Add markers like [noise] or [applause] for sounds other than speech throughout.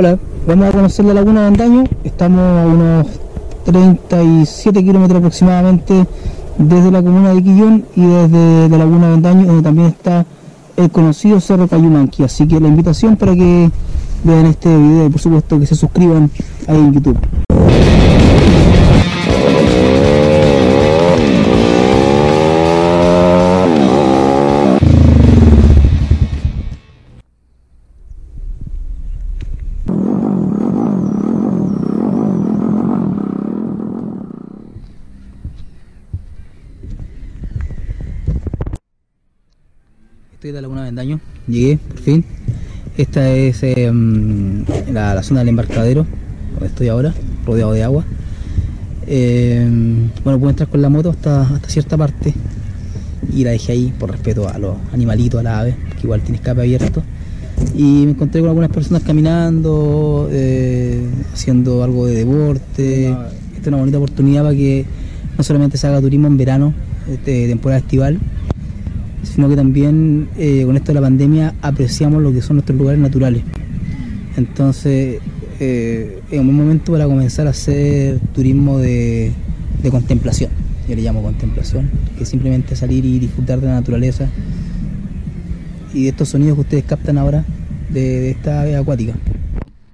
Hola, vamos a conocer la laguna de Andaño. Estamos a unos 37 kilómetros aproximadamente desde la comuna de Quillón y desde la laguna de Andaño, donde también está el conocido Cerro Cayumanqui. Así que la invitación para que vean este video y por supuesto que se suscriban ahí en YouTube. De la Laguna Vendaño, llegué por fin. Esta es em, la, zona del embarcadero, donde estoy ahora, rodeado de agua. Em, bueno, puedo entrar con la moto hasta, hasta cierta parte y la dejé ahí por respeto a los animalitos, a las aves, que igual tiene escape abierto. Y me encontré con algunas personas caminando, eh, haciendo algo de deporte. Esta es una bonita oportunidad para que no solamente se haga turismo en verano, de temporada estival, sino que también eh, con esto de la pandemia apreciamos lo que son nuestros lugares naturales. Entonces, eh, es un momento para comenzar a hacer turismo de, contemplación, yo le llamo contemplación, que es simplemente salir y disfrutar de la naturaleza y de estos sonidos que ustedes captan ahora de, esta ave acuática.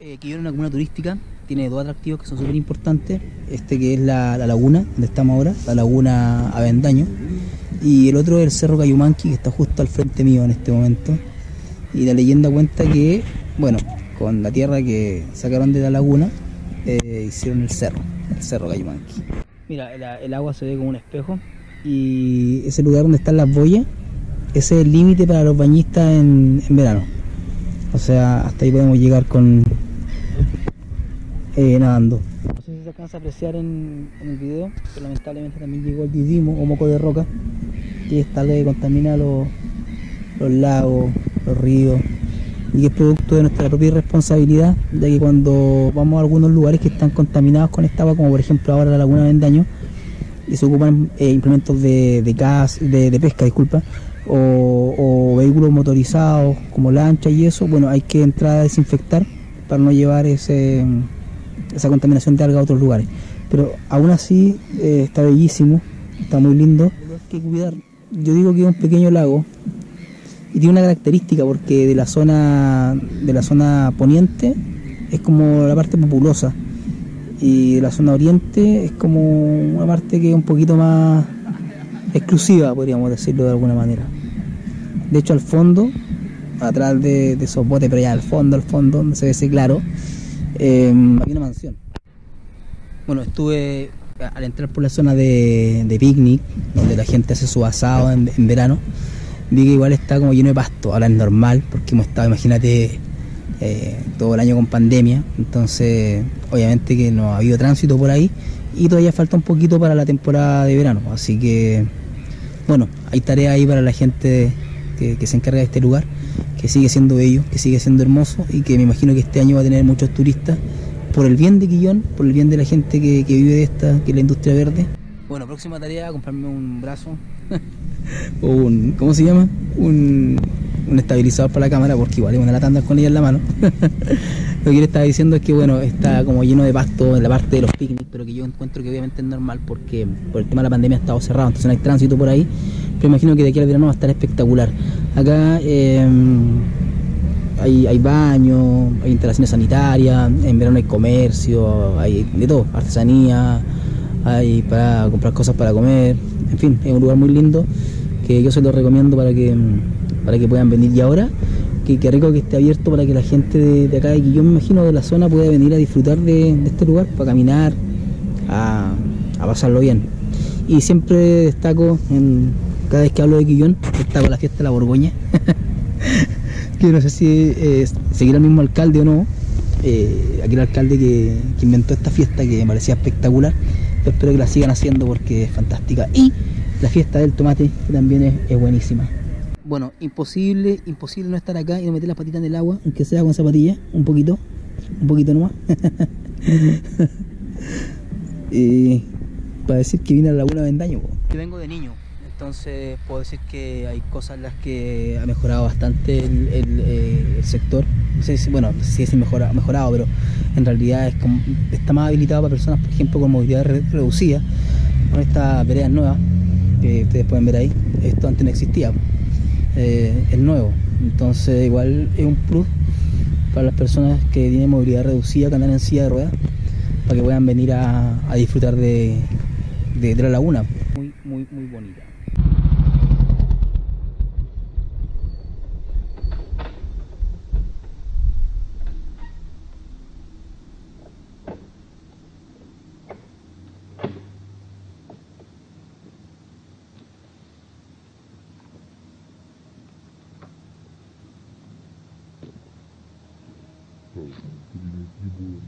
Eh, que una comuna turística, tiene dos atractivos que son súper importantes, este que es la, la, laguna, donde estamos ahora, la laguna Avendaño, y el otro es el Cerro Cayumanqui, que está justo al frente mío en este momento. Y la leyenda cuenta que, bueno, con la tierra que sacaron de la laguna, eh, hicieron el cerro, el Cerro Cayumanqui. Mira, el, agua se ve como un espejo y ese lugar donde están las boyas, ese es el límite para los bañistas en, verano. O sea, hasta ahí podemos llegar con eh, nadando. No sé si se alcanza a apreciar en, el video, pero lamentablemente también llegó el didimo o moco de roca, que es tal que contamina los, los lagos, los ríos, y que es producto de nuestra propia irresponsabilidad, ya que cuando vamos a algunos lugares que están contaminados con esta agua, como por ejemplo ahora la laguna de Vendaño, y se ocupan eh, implementos de, de gas, de, pesca, disculpa, o, o, vehículos motorizados como lancha y eso, bueno, hay que entrar a desinfectar para no llevar ese, esa contaminación de alga a otros lugares. Pero aún así eh, está bellísimo, está muy lindo. Hay que cuidar. Yo digo que es un pequeño lago y tiene una característica porque de la zona de la zona poniente es como la parte populosa y de la zona oriente es como una parte que es un poquito más exclusiva, podríamos decirlo de alguna manera. De hecho, al fondo, atrás de, esos botes, pero ya al fondo, al fondo, donde se ve ese claro, eh, había una mansión. Bueno, estuve al entrar por la zona de, picnic, donde la gente hace su asado en, verano, vi que igual está como lleno de pasto. Ahora es normal, porque hemos estado, imagínate, eh, todo el año con pandemia, entonces obviamente que no ha habido tránsito por ahí y todavía falta un poquito para la temporada de verano, así que bueno, hay tarea ahí para la gente que se encarga de este lugar que sigue siendo bello, que sigue siendo hermoso y que me imagino que este año va a tener muchos turistas por el bien de Quillón, por el bien de la gente que, vive de esta, que es la industria verde. Bueno, próxima tarea, comprarme un brazo [laughs] o un, ¿cómo se llama? Un, estabilizador para la cámara, porque igual es una lata andar con ella en la mano. [laughs] Lo que le estaba diciendo es que bueno, está como lleno de pasto en la parte de los picnics, pero que yo encuentro que obviamente es normal porque por el tema de la pandemia ha estado cerrado, entonces no hay tránsito por ahí, pero imagino que de aquí al verano va a estar espectacular. Acá em, hay, hay baños, hay instalaciones sanitarias, en verano hay comercio, hay de todo, artesanía, hay para comprar cosas para comer, en fin, es un lugar muy lindo que yo se lo recomiendo para que, para que puedan venir. Y ahora, que, que rico que esté abierto para que la gente de, acá, que yo me imagino de la zona, pueda venir a disfrutar de, este lugar, para caminar, a, pasarlo bien. Y siempre destaco en cada vez que hablo de Quillón, está con la fiesta de la Borgoña. [laughs] no sé si eh, seguir al mismo alcalde o no. Eh, aquel alcalde que, inventó esta fiesta que me parecía espectacular. Pero espero que la sigan haciendo porque es fantástica. Y la fiesta del tomate, que también es, buenísima. Bueno, imposible, imposible no estar acá y no meter las patitas en el agua, aunque sea con zapatilla, un poquito, un poquito nomás. y [laughs] para decir que vine a la laguna de Vendaño. Yo vengo de niño, puedo decir que hay cosas en las que ha mejorado bastante el, eh, sector. sé si, bueno, si es mejora, mejorado, pero en realidad está más habilitado para personas, por ejemplo, con movilidad re- reducida, con estas veredas nuevas que ustedes pueden ver ahí. Esto antes no existía, eh, es nuevo, entonces igual es un plus para las personas que tienen movilidad reducida, que andan en silla de ruedas, para que puedan venir a, disfrutar de la laguna. الذي